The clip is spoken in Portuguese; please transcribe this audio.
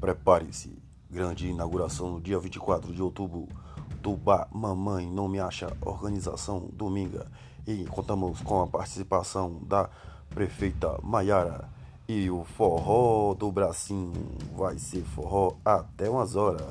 Prepare-se, grande inauguração no dia 24 de outubro. Do Mamãe Não Me Acha. Organização Dominga. E contamos com a participação da prefeita Maiara. E o forró do bracinho. Vai ser forró até umas horas.